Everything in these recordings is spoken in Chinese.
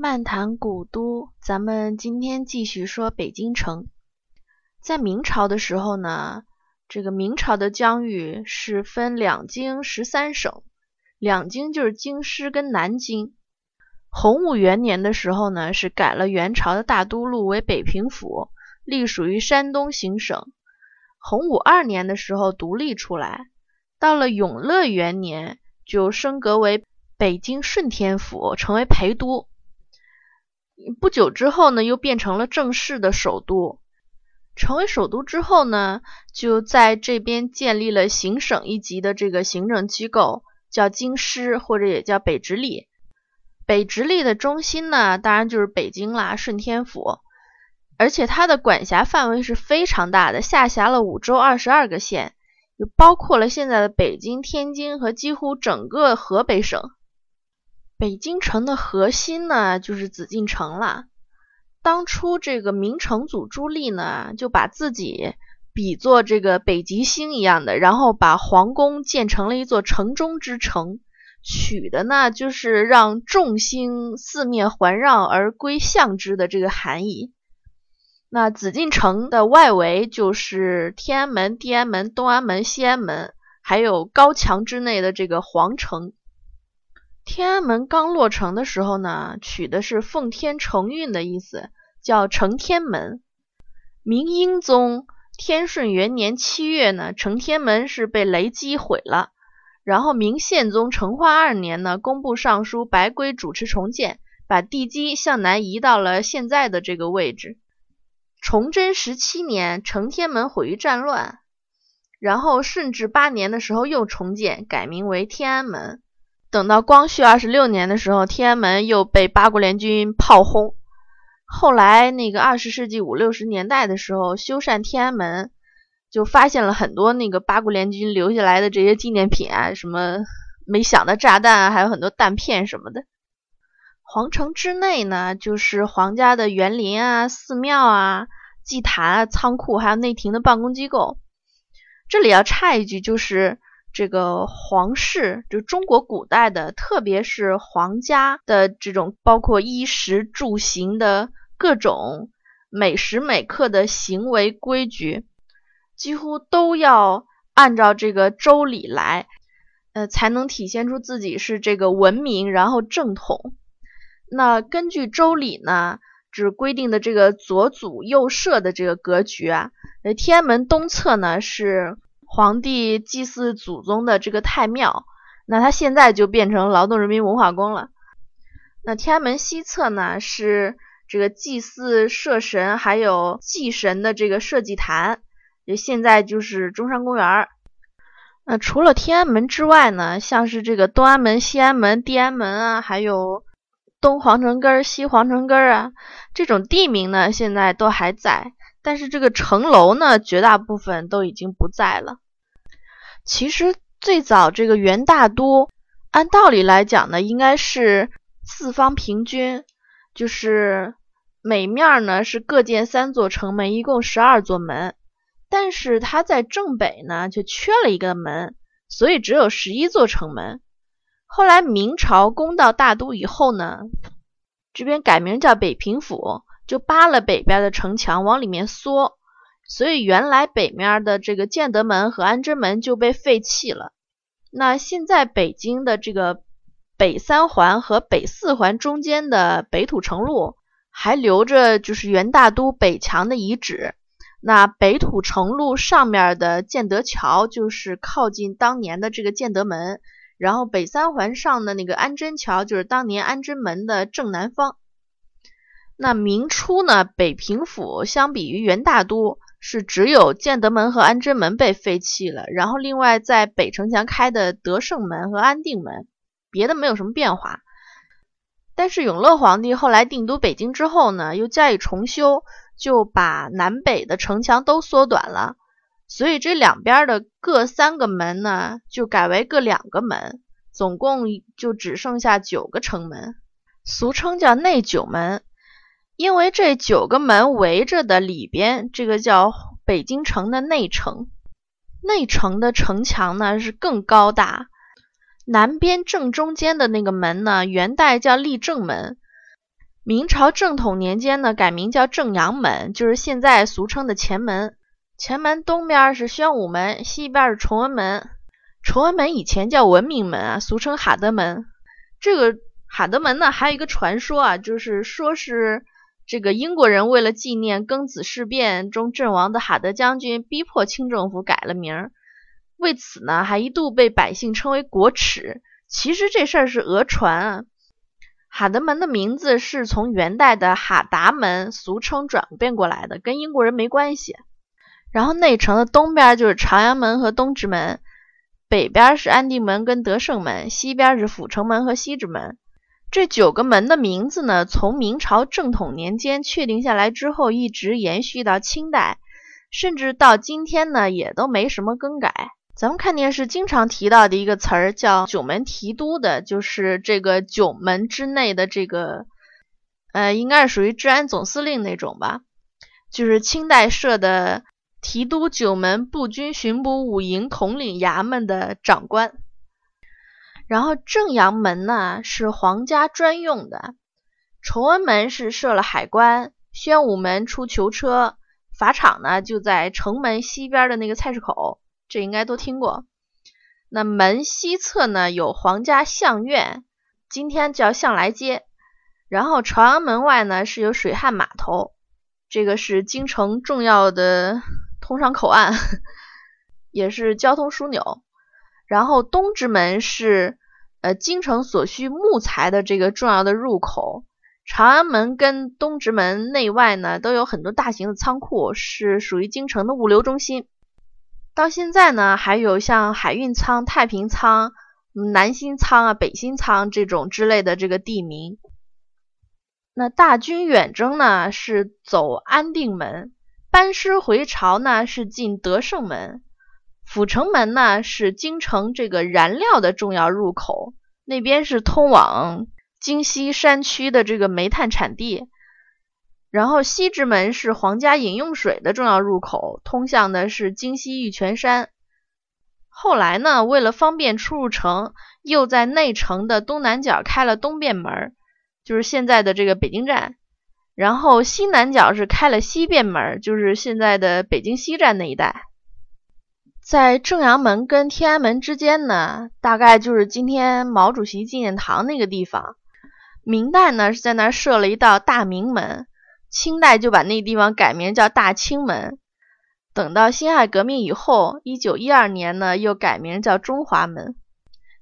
漫谈古都，咱们今天继续说北京城。在明朝的时候呢，这个明朝的疆域是分两京十三省，两京就是京师跟南京。洪武元年的时候呢，是改了元朝的大都路为北平府，隶属于山东行省。洪武二年的时候独立出来，到了永乐元年就升格为北京顺天府，成为陪都。不久之后呢，又变成了正式的首都。成为首都之后呢，就在这边建立了行省一级的这个行政机构，叫京师或者也叫北直隶。北直隶的中心呢，当然就是北京啦，顺天府。而且它的管辖范围是非常大的，下辖了五州二十二个县，就包括了现在的北京、天津和几乎整个河北省。北京城的核心呢，就是紫禁城了。当初这个明成祖朱棣呢，就把自己比作这个北极星一样的，然后把皇宫建成了一座城中之城，取的呢就是让众星四面环绕而归向之的这个含义。那紫禁城的外围就是天安门、地安门、东安门、西安门，还有高墙之内的这个皇城。天安门刚落成的时候呢，取的是奉天承运的意思，叫承天门。明英宗天顺元年七月呢，承天门是被雷击毁了。然后明宪宗成化二年呢，工部尚书白圭主持重建，把地基向南移到了现在的这个位置。崇祯十七年，承天门毁于战乱，然后顺治八年的时候又重建，改名为天安门。等到光绪二十六年的时候，天安门又被八国联军炮轰。后来那个二十世纪五六十年代的时候，修缮天安门，就发现了很多那个八国联军留下来的这些纪念品啊，什么没响的炸弹啊，还有很多弹片什么的。皇城之内呢，就是皇家的园林啊、寺庙啊、祭坛啊、仓库，还有内廷的办公机构。这里要插一句，就是。这个皇室，就中国古代的，特别是皇家的这种，包括衣食住行的各种每时每刻的行为规矩，几乎都要按照这个周礼来，呃，才能体现出自己是这个文明，然后正统。那根据周礼呢，只规定的这个左祖右社的这个格局啊，呃，天安门东侧呢是。皇帝祭祀祖宗的这个太庙，那它现在就变成劳动人民文化宫了。那天安门西侧呢，是这个祭祀社神还有祭神的这个社稷坛，也现在就是中山公园。那除了天安门之外呢，像是这个东安门、西安门、地安门啊，还有东皇城根儿、西皇城根儿啊，这种地名呢，现在都还在。但是这个城楼呢，绝大部分都已经不在了。其实最早这个元大都，按道理来讲呢，应该是四方平均，就是每面呢是各建三座城门，一共十二座门。但是它在正北呢，却缺了一个门，所以只有十一座城门。后来明朝攻到大都以后呢，这边改名叫北平府。就扒了北边的城墙往里面缩，所以原来北面的这个建德门和安贞门就被废弃了。那现在北京的这个北三环和北四环中间的北土城路还留着，就是元大都北墙的遗址。那北土城路上面的建德桥就是靠近当年的这个建德门，然后北三环上的那个安贞桥就是当年安贞门的正南方。那明初呢，北平府相比于元大都是只有建德门和安贞门被废弃了，然后另外在北城墙开的德胜门和安定门，别的没有什么变化。但是永乐皇帝后来定都北京之后呢，又加以重修，就把南北的城墙都缩短了，所以这两边的各三个门呢，就改为各两个门，总共就只剩下九个城门，俗称叫内九门。因为这九个门围着的里边，这个叫北京城的内城，内城的城墙呢是更高大。南边正中间的那个门呢，元代叫立正门，明朝正统年间呢，改名叫正阳门，就是现在俗称的前门。前门东边是宣武门，西边是崇文门。崇文门以前叫文明门啊，俗称哈德门。这个哈德门呢，还有一个传说啊，就是说是这个英国人为了纪念庚子事变中阵亡的哈德将军，逼迫清政府改了名儿。为此呢，还一度被百姓称为国耻。其实这事儿是讹传啊。哈德门的名字是从元代的哈达门俗称转变过来的，跟英国人没关系。然后内城的东边就是朝阳门和东直门，北边是安定门跟德胜门，西边是阜成门和西直门。这九个门的名字呢，从明朝正统年间确定下来之后，一直延续到清代，甚至到今天呢，也都没什么更改。咱们看电视经常提到的一个词儿叫九门提督的，就是这个九门之内的这个，呃，应该是属于治安总司令那种吧，就是清代设的提督九门步军巡捕五营统领衙门的长官。然后正阳门呢是皇家专用的，崇文门是设了海关，宣武门出囚车，法场呢就在城门西边的那个菜市口。这应该都听过。那门西侧呢有皇家相院，今天叫向来街。然后朝阳门外呢是有水旱码头，这个是京城重要的通商口岸，也是交通枢纽。然后东直门是呃京城所需木材的这个重要的入口。长安门跟东直门内外呢都有很多大型的仓库，是属于京城的物流中心。到现在呢，还有像海运仓、太平仓、南新仓啊、北新仓这种之类的这个地名。那大军远征呢是走安定门，班师回朝呢是进德胜门，阜成门呢是京城这个燃料的重要入口，那边是通往京西山区的这个煤炭产地。然后西直门是皇家饮用水的重要入口，通向的是京西玉泉山。后来呢，为了方便出入城，又在内城的东南角开了东便门，就是现在的这个北京站。然后西南角是开了西便门，就是现在的北京西站那一带。在正阳门跟天安门之间呢，大概就是今天毛主席纪念堂那个地方。明代呢是在那儿设了一道大明门。清代就把那地方改名叫大清门，等到辛亥革命以后，一九一二年呢又改名叫中华门。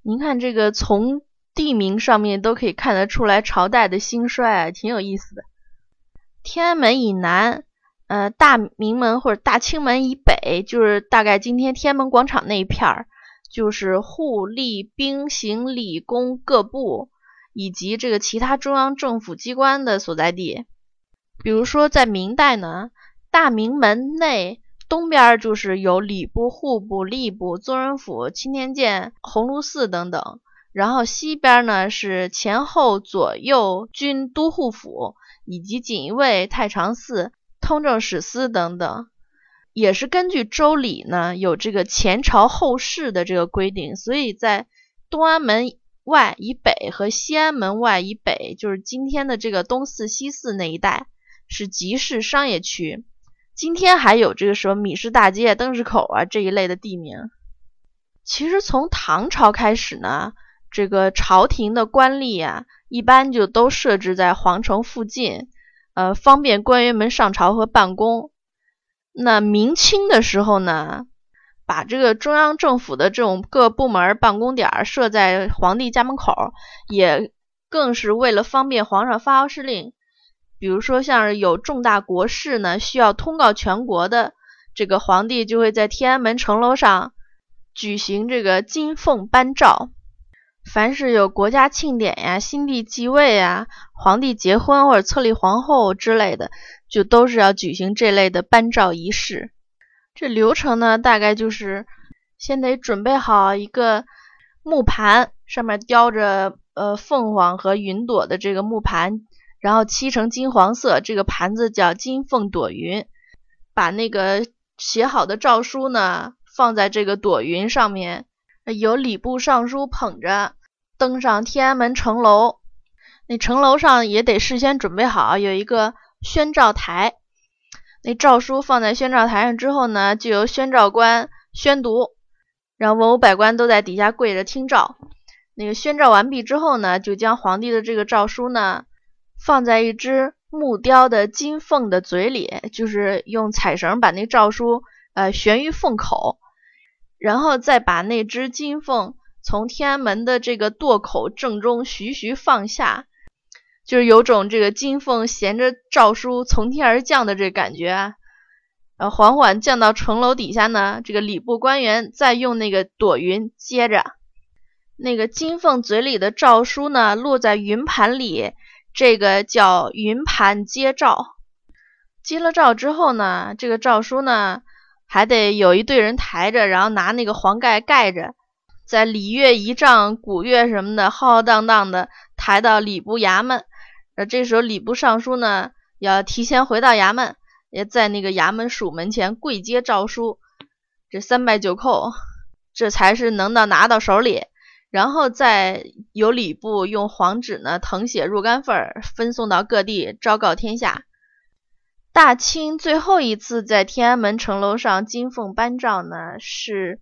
您看这个从地名上面都可以看得出来朝代的兴衰，挺有意思的。天安门以南，呃，大明门或者大清门以北，就是大概今天天安门广场那一片儿，就是户吏兵刑理工各部以及这个其他中央政府机关的所在地。比如说，在明代呢，大明门内东边就是有礼部、户部、吏部、宗人府、青天监、鸿胪寺等等，然后西边呢是前后左右军都护府以及锦衣卫、太常寺、通政使司等等，也是根据周礼呢有这个前朝后世的这个规定，所以在东安门外以北和西安门外以北，就是今天的这个东四、西四那一带。是集市商业区，今天还有这个什么米市大街、灯市口啊这一类的地名。其实从唐朝开始呢，这个朝廷的官吏啊，一般就都设置在皇城附近，呃，方便官员们上朝和办公。那明清的时候呢，把这个中央政府的这种各部门办公点设在皇帝家门口，也更是为了方便皇上发号施令。比如说，像是有重大国事呢，需要通告全国的，这个皇帝就会在天安门城楼上举行这个金凤颁诏。凡是有国家庆典呀、新帝继位啊、皇帝结婚或者册立皇后之类的，就都是要举行这类的颁诏仪式。这流程呢，大概就是先得准备好一个木盘，上面雕着呃凤凰和云朵的这个木盘。然后漆成金黄色，这个盘子叫金凤朵云。把那个写好的诏书呢，放在这个朵云上面，由礼部尚书捧着登上天安门城楼。那城楼上也得事先准备好，有一个宣诏台。那诏书放在宣诏台上之后呢，就由宣诏官宣读，然后文武百官都在底下跪着听诏。那个宣诏完毕之后呢，就将皇帝的这个诏书呢，放在一只木雕的金凤的嘴里，就是用彩绳把那诏书呃悬于凤口，然后再把那只金凤从天安门的这个垛口正中徐徐放下。就是有种这个金凤衔着诏书从天而降的这感觉啊，然后缓缓降到城楼底下呢。这个礼部官员再用那个朵云接着，那个金凤嘴里的诏书呢落在云盘里，这个叫云盘接诏。接了诏之后呢，这个诏书呢还得有一队人抬着，然后拿那个黄盖盖着，在礼乐仪仗、鼓乐什么的浩浩荡荡的抬到礼部衙门。呃，这时候礼部尚书呢，要提前回到衙门，也在那个衙门署门前跪接诏书，这三拜九叩，这才是能到拿到手里，然后再由礼部用黄纸呢誊写若干份儿，分送到各地，昭告天下。大清最后一次在天安门城楼上金凤颁诏呢，是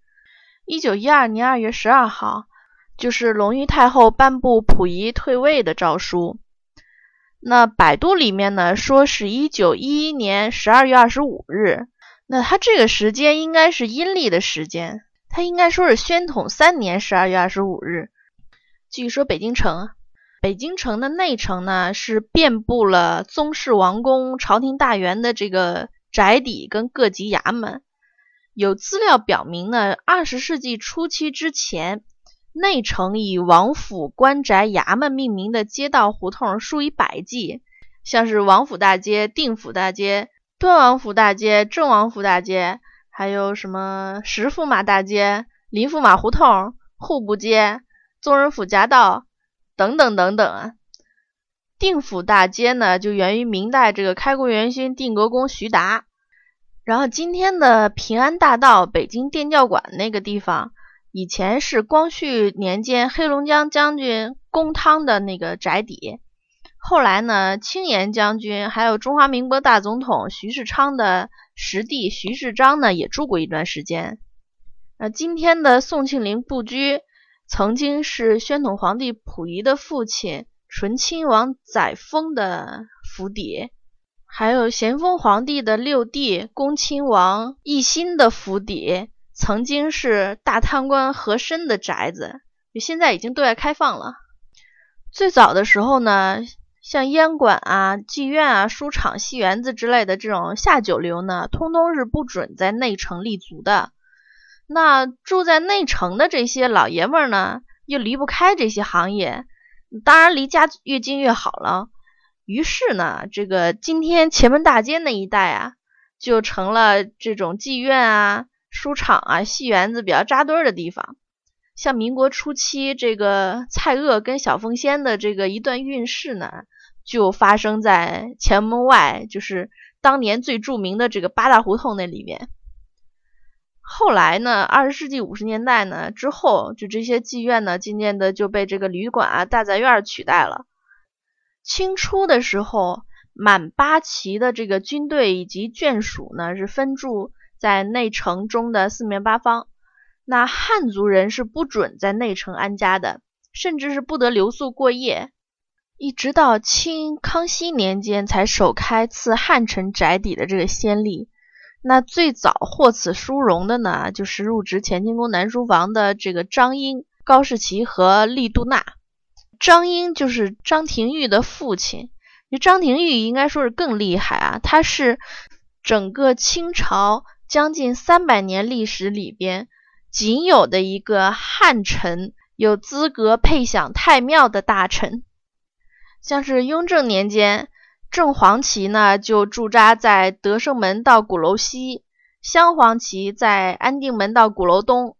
一九一二年二月十二号，就是隆裕太后颁布溥仪退位的诏书。那百度里面呢说是一九一一年十二月二十五日，那它这个时间应该是阴历的时间，它应该说是宣统三年十二月二十五日。继续说北京城，北京城的内城呢是遍布了宗室王宫、朝廷大员的这个宅邸跟各级衙门。有资料表明呢，二十世纪初期之前。内城以王府、官宅、衙门命名的街道胡同数以百计，像是王府大街、定府大街、端王府大街、郑王府大街，还有什么石驸马大街、林驸马胡同、户部街、宗人府夹道等等等等啊。定府大街呢，就源于明代这个开国元勋定国公徐达。然后今天的平安大道、北京电教馆那个地方。以前是光绪年间黑龙江将军公汤的那个宅邸，后来呢，清延将军还有中华民国大总统徐世昌的实弟徐世章呢也住过一段时间。那今天的宋庆龄故居，曾经是宣统皇帝溥仪的父亲醇亲王载沣的府邸，还有咸丰皇帝的六弟恭亲王奕欣的府邸。曾经是大贪官和珅的宅子，现在已经对外开放了。最早的时候呢，像烟馆啊、妓院啊、书场、戏园子之类的这种下九流呢，通通是不准在内城立足的。那住在内城的这些老爷们呢，又离不开这些行业，当然离家越近越好了。于是呢，这个今天前门大街那一带啊，就成了这种妓院啊。书场啊，戏园子比较扎堆的地方，像民国初期这个蔡锷跟小凤仙的这个一段韵事呢，就发生在前门外，就是当年最著名的这个八大胡同那里面。后来呢，二十世纪五十年代呢之后，就这些妓院呢，渐渐的就被这个旅馆啊、大杂院取代了。清初的时候，满八旗的这个军队以及眷属呢，是分驻。在内城中的四面八方，那汉族人是不准在内城安家的，甚至是不得留宿过夜。一直到清康熙年间才首开赐汉臣宅邸的这个先例。那最早获此殊荣的呢，就是入职乾清宫南书房的这个张英、高士奇和丽杜娜。张英就是张廷玉的父亲，这张廷玉应该说是更厉害啊，他是整个清朝。将近三百年历史里边，仅有的一个汉臣有资格配享太庙的大臣，像是雍正年间，正黄旗呢就驻扎在德胜门到鼓楼西，镶黄旗在安定门到鼓楼东，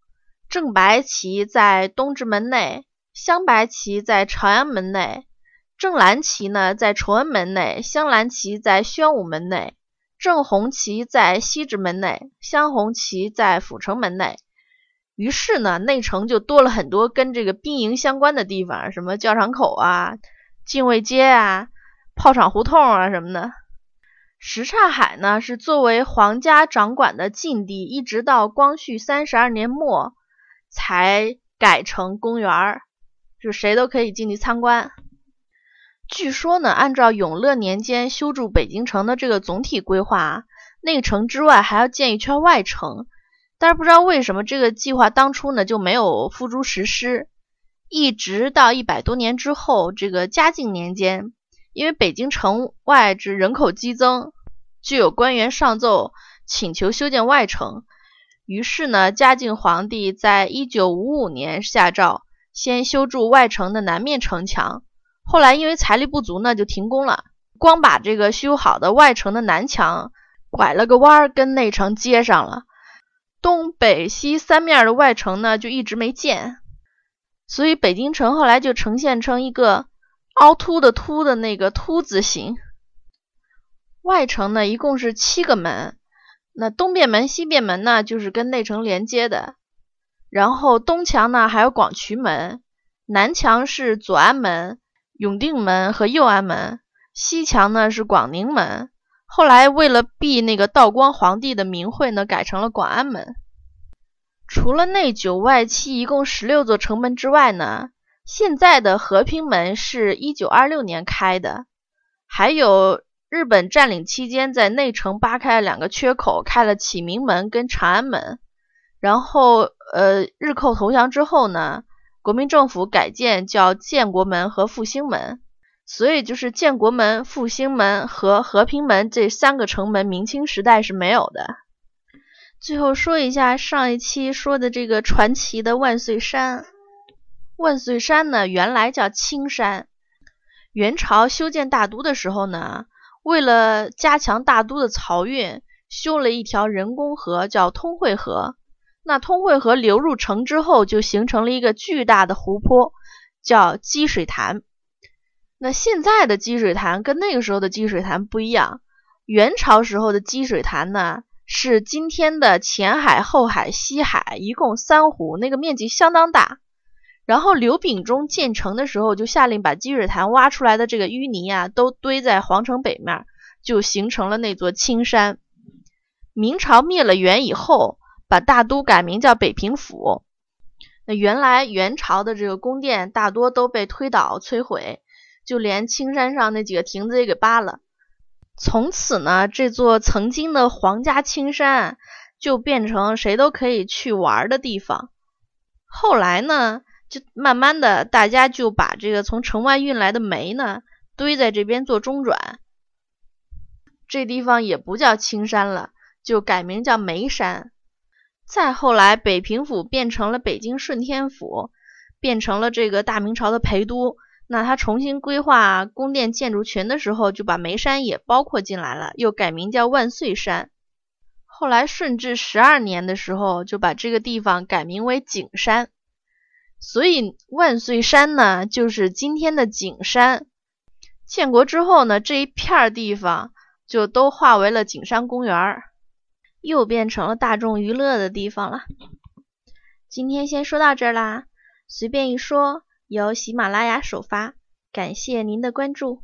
正白旗在东直门内，镶白旗在朝阳门内，正蓝旗呢在崇文门内，镶蓝旗在宣武门内。正红旗在西直门内，镶红旗在阜成门内。于是呢，内城就多了很多跟这个兵营相关的地方，什么教场口啊、禁卫街啊、炮厂胡同啊什么的。什刹海呢是作为皇家掌管的禁地，一直到光绪三十二年末才改成公园儿，就谁都可以进去参观。据说呢，按照永乐年间修筑北京城的这个总体规划，内城之外还要建一圈外城，但是不知道为什么这个计划当初呢就没有付诸实施，一直到一百多年之后，这个嘉靖年间，因为北京城外之人口激增，就有官员上奏请求修建外城，于是呢，嘉靖皇帝在一九五五年下诏，先修筑外城的南面城墙。后来因为财力不足呢，就停工了。光把这个修好的外城的南墙拐了个弯儿，跟内城接上了。东北西三面的外城呢，就一直没建。所以北京城后来就呈现成一个凹凸的凸的那个凸字形。外城呢，一共是七个门。那东便门、西便门呢，就是跟内城连接的。然后东墙呢，还有广渠门；南墙是左安门。永定门和右安门，西墙呢是广宁门。后来为了避那个道光皇帝的名讳呢，改成了广安门。除了内九外七，一共十六座城门之外呢，现在的和平门是一九二六年开的。还有日本占领期间在内城扒开了两个缺口，开了启明门跟长安门。然后呃，日寇投降之后呢？国民政府改建叫建国门和复兴门，所以就是建国门、复兴门和和平门这三个城门，明清时代是没有的。最后说一下上一期说的这个传奇的万岁山。万岁山呢，原来叫青山。元朝修建大都的时候呢，为了加强大都的漕运，修了一条人工河，叫通惠河。那通惠河流入城之后，就形成了一个巨大的湖泊，叫积水潭。那现在的积水潭跟那个时候的积水潭不一样。元朝时候的积水潭呢，是今天的前海、后海、西海一共三湖，那个面积相当大。然后刘秉忠建成的时候，就下令把积水潭挖出来的这个淤泥啊，都堆在皇城北面，就形成了那座青山。明朝灭了元以后。把大都改名叫北平府。那原来元朝的这个宫殿大多都被推倒摧毁，就连青山上那几个亭子也给扒了。从此呢，这座曾经的皇家青山就变成谁都可以去玩的地方。后来呢，就慢慢的大家就把这个从城外运来的煤呢堆在这边做中转，这地方也不叫青山了，就改名叫煤山。再后来，北平府变成了北京顺天府，变成了这个大明朝的陪都。那他重新规划宫殿建筑群的时候，就把煤山也包括进来了，又改名叫万岁山。后来顺治十二年的时候，就把这个地方改名为景山。所以万岁山呢，就是今天的景山。建国之后呢，这一片儿地方就都化为了景山公园。又变成了大众娱乐的地方了。今天先说到这儿啦，随便一说，由喜马拉雅首发，感谢您的关注。